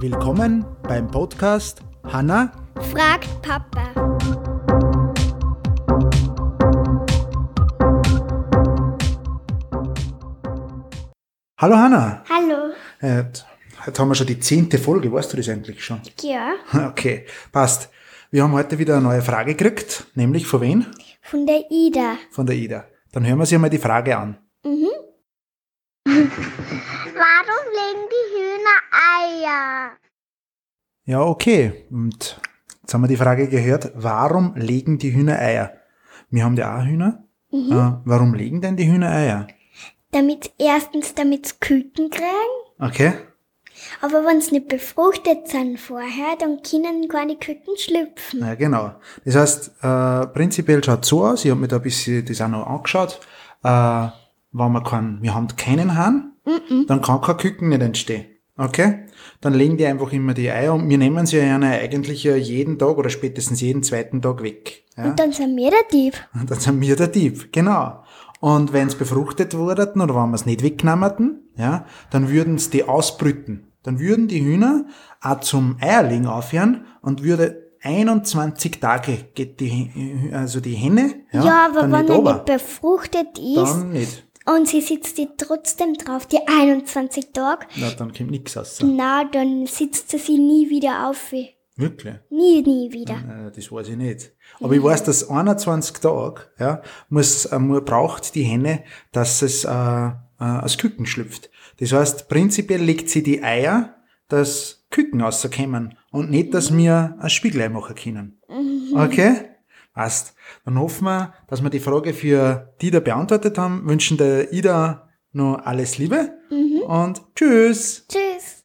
Willkommen beim Podcast Hanna. Fragt Papa. Hallo Hanna. Hallo. Äh, Heute haben wir schon die zehnte Folge, weißt du das eigentlich schon? Ja, Okay, passt. Wir haben heute wieder eine neue Frage gekriegt, nämlich von wen? von der Ida. Von der Ida. Dann hören wir sie einmal die Frage an. Warum legen die Hühner Eier? Ja, okay. Und jetzt haben wir die Frage gehört, warum legen die Hühner Eier? Wir haben ja auch Hühner. Äh, warum legen denn die Hühner Eier? Damit erstens damit Küken kriegen, Okay. aber wenn sie nicht befruchtet sind vorher, dann können keine Küken schlüpfen. Ja, genau. Das heißt, äh, prinzipiell schaut so aus, ich habe mir da ein bisschen das auch noch angeschaut, äh, wenn wir keinen, wir haben keinen Hahn, dann kann kein Küken nicht entstehen. Okay? Dann legen die einfach immer die Eier und wir nehmen sie ja eigentlich jeden Tag oder spätestens jeden zweiten Tag weg. Ja? Und dann sind wir der Dieb. Und dann sind wir der Dieb, genau. Und wenn es befruchtet wurden oder wenn wir es nicht weggenommen, ja, dann würden sie die ausbrüten. Dann würden die Hühner auch zum Eierlegen aufhören und würde 21 Tage geht die, also die Henne, ja, Ja, aber wenn er nicht befruchtet ist Dann nicht. Und sie sitzt die trotzdem drauf, die 21 Tage, Na, dann kommt nichts raus. na, dann sitzt sie sie nie wieder auf. Wirklich? Nie, nie wieder. Äh, Das weiß ich nicht. Aber ich weiß, dass 21 Tage, ja, muss, äh, mu- braucht die Henne, dass es, äh, äh, als Küken schlüpft. Das heißt, prinzipiell legt sie die Eier, dass Küken rauskommen und nicht, dass wir ein Spiegelei machen können. Okay? Passt. Dann hoffen wir, dass wir die Frage für die da beantwortet haben, wünschen der Ida noch alles Liebe und tschüss. Tschüss.